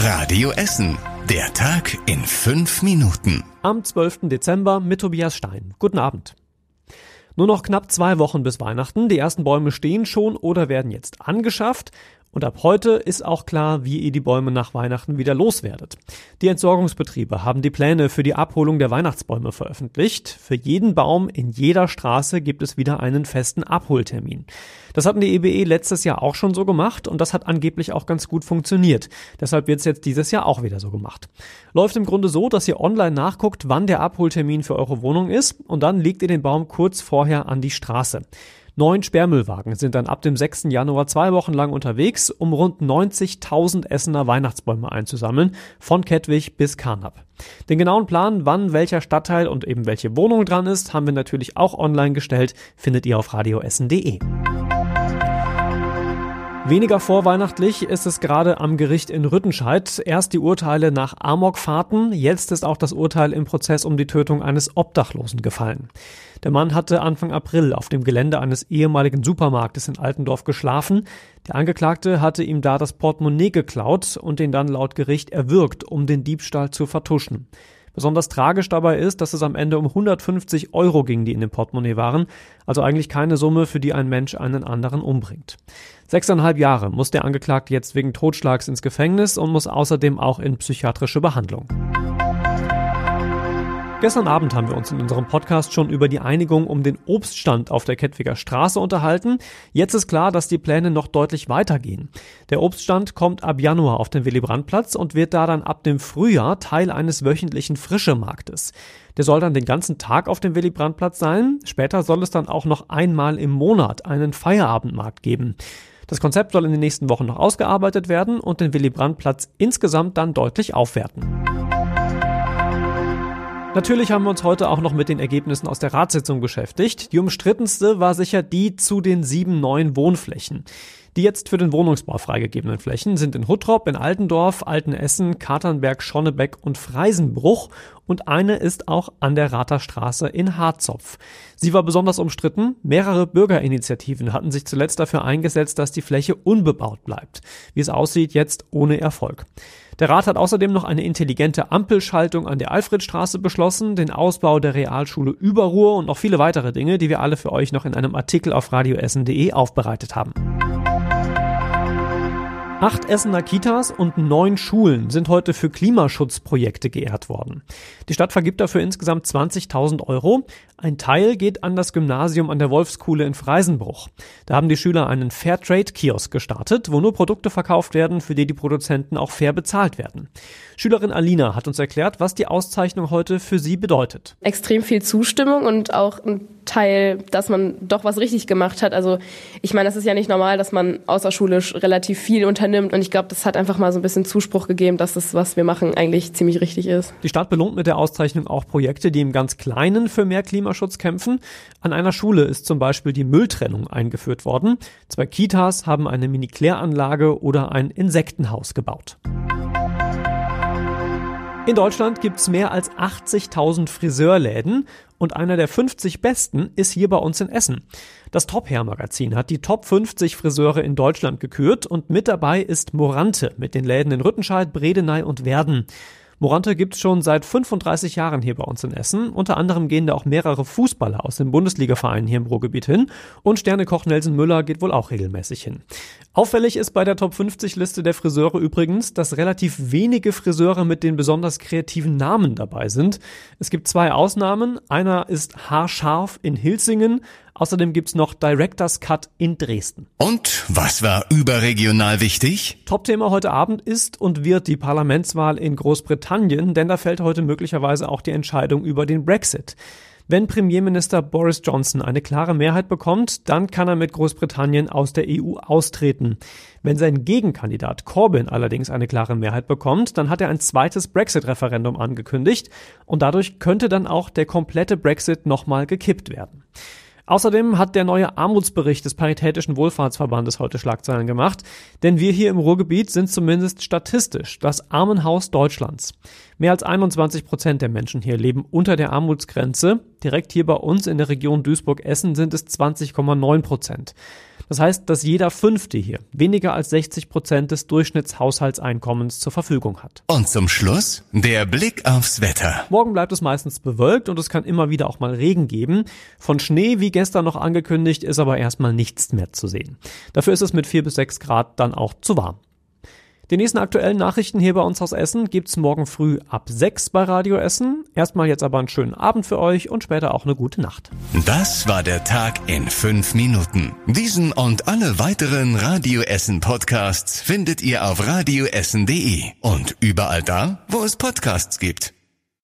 Radio Essen. Der Tag in fünf Minuten. Am 12. Dezember mit Tobias Stein. Guten Abend. Nur noch knapp zwei Wochen bis Weihnachten. Die ersten Bäume stehen schon oder werden jetzt angeschafft. Und ab heute ist auch klar, wie ihr die Bäume nach Weihnachten wieder loswerdet. Die Entsorgungsbetriebe haben die Pläne für die Abholung der Weihnachtsbäume veröffentlicht. Für jeden Baum in jeder Straße gibt es wieder einen festen Abholtermin. Das hatten die EBE e letztes Jahr auch schon so gemacht und das hat angeblich auch ganz gut funktioniert. Deshalb wird es jetzt dieses Jahr auch wieder so gemacht. Läuft im Grunde so, dass ihr online nachguckt, wann der Abholtermin für eure Wohnung ist und dann legt ihr den Baum kurz vorher an die Straße. Neun Sperrmüllwagen sind dann ab dem 6. Januar zwei Wochen lang unterwegs, um rund 90.000 Essener Weihnachtsbäume einzusammeln, von Kettwig bis Karnap. Den genauen Plan, wann welcher Stadtteil und eben welche Wohnung dran ist, haben wir natürlich auch online gestellt, findet ihr auf radioessen.de. Weniger vorweihnachtlich ist es gerade am Gericht in Rüttenscheid. Erst die Urteile nach Amokfahrten, jetzt ist auch das Urteil im Prozess um die Tötung eines Obdachlosen gefallen. Der Mann hatte Anfang April auf dem Gelände eines ehemaligen Supermarktes in Altendorf geschlafen. Der Angeklagte hatte ihm da das Portemonnaie geklaut und den dann laut Gericht erwürgt, um den Diebstahl zu vertuschen. Besonders tragisch dabei ist, dass es am Ende um 150 Euro ging, die in dem Portemonnaie waren, also eigentlich keine Summe, für die ein Mensch einen anderen umbringt. Sechseinhalb Jahre muss der Angeklagte jetzt wegen Totschlags ins Gefängnis und muss außerdem auch in psychiatrische Behandlung. Gestern Abend haben wir uns in unserem Podcast schon über die Einigung um den Obststand auf der Kettwiger Straße unterhalten. Jetzt ist klar, dass die Pläne noch deutlich weitergehen. Der Obststand kommt ab Januar auf den Willy-Brandt-Platz und wird da dann ab dem Frühjahr Teil eines wöchentlichen Frischemarktes. Der soll dann den ganzen Tag auf dem Willy-Brandt-Platz sein. Später soll es dann auch noch einmal im Monat einen Feierabendmarkt geben. Das Konzept soll in den nächsten Wochen noch ausgearbeitet werden und den Willy-Brandt-Platz insgesamt dann deutlich aufwerten. Natürlich haben wir uns heute auch noch mit den Ergebnissen aus der Ratssitzung beschäftigt. Die umstrittenste war sicher die zu den sieben neuen Wohnflächen. Die jetzt für den Wohnungsbau freigegebenen Flächen sind in Huttrop, in Altendorf, Altenessen, Katernberg, Schonnebeck und Freisenbruch und eine ist auch an der Raterstraße in Harzopf. Sie war besonders umstritten. Mehrere Bürgerinitiativen hatten sich zuletzt dafür eingesetzt, dass die Fläche unbebaut bleibt. Wie es aussieht, jetzt ohne Erfolg. Der Rat hat außerdem noch eine intelligente Ampelschaltung an der Alfredstraße beschlossen, den Ausbau der Realschule Überruhr und noch viele weitere Dinge, die wir alle für euch noch in einem Artikel auf radioessen.de aufbereitet haben. Acht Essener Kitas und neun Schulen sind heute für Klimaschutzprojekte geehrt worden. Die Stadt vergibt dafür insgesamt 20.000 Euro. Ein Teil geht an das Gymnasium an der Wolfskuhle in Freisenbruch. Da haben die Schüler einen Fairtrade-Kiosk gestartet, wo nur Produkte verkauft werden, für die die Produzenten auch fair bezahlt werden. Schülerin Alina hat uns erklärt, was die Auszeichnung heute für sie bedeutet. Extrem viel Zustimmung und auch ein Teil, dass man doch was richtig gemacht hat. Also ich meine, es ist ja nicht normal, dass man außerschulisch relativ viel unternimmt und ich glaube, das hat einfach mal so ein bisschen Zuspruch gegeben, dass das, was wir machen, eigentlich ziemlich richtig ist. Die Stadt belohnt mit der Auszeichnung auch Projekte, die im ganz Kleinen für mehr Klimaschutz kämpfen. An einer Schule ist zum Beispiel die Mülltrennung eingeführt worden. Zwei Kitas haben eine Mini-Kläranlage oder ein Insektenhaus gebaut. In Deutschland gibt's mehr als 80.000 Friseurläden und einer der 50 besten ist hier bei uns in Essen. Das Top Hair Magazin hat die Top 50 Friseure in Deutschland gekürt und mit dabei ist Morante mit den Läden in Rüttenscheid, Bredeney und Werden. Morante gibt's schon seit 35 Jahren hier bei uns in Essen. Unter anderem gehen da auch mehrere Fußballer aus den Bundesligavereinen hier im Ruhrgebiet hin. Und Sternekoch Nelson Müller geht wohl auch regelmäßig hin. Auffällig ist bei der Top 50 Liste der Friseure übrigens, dass relativ wenige Friseure mit den besonders kreativen Namen dabei sind. Es gibt zwei Ausnahmen. Einer ist Haarscharf in Hilsingen. Außerdem gibt's noch Director's Cut in Dresden. Und was war überregional wichtig? Topthema heute Abend ist und wird die Parlamentswahl in Großbritannien, denn da fällt heute möglicherweise auch die Entscheidung über den Brexit. Wenn Premierminister Boris Johnson eine klare Mehrheit bekommt, dann kann er mit Großbritannien aus der EU austreten. Wenn sein Gegenkandidat Corbyn allerdings eine klare Mehrheit bekommt, dann hat er ein zweites Brexit-Referendum angekündigt und dadurch könnte dann auch der komplette Brexit nochmal gekippt werden. Außerdem hat der neue Armutsbericht des Paritätischen Wohlfahrtsverbandes heute Schlagzeilen gemacht, denn wir hier im Ruhrgebiet sind zumindest statistisch das Armenhaus Deutschlands. Mehr als 21 Prozent der Menschen hier leben unter der Armutsgrenze. Direkt hier bei uns in der Region Duisburg-Essen sind es 20,9 Prozent. Das heißt, dass jeder Fünfte hier weniger als 60 Prozent des Durchschnittshaushaltseinkommens zur Verfügung hat. Und zum Schluss der Blick aufs Wetter. Morgen bleibt es meistens bewölkt und es kann immer wieder auch mal Regen geben. Von Schnee, wie gestern noch angekündigt, ist aber erstmal nichts mehr zu sehen. Dafür ist es mit 4 bis 6 Grad dann auch zu warm. Die nächsten aktuellen Nachrichten hier bei uns aus Essen gibt's morgen früh ab 6 bei Radio Essen. Erstmal jetzt aber einen schönen Abend für euch und später auch eine gute Nacht. Das war der Tag in fünf Minuten. Diesen und alle weiteren Radio Essen Podcasts findet ihr auf radioessen.de und überall da, wo es Podcasts gibt.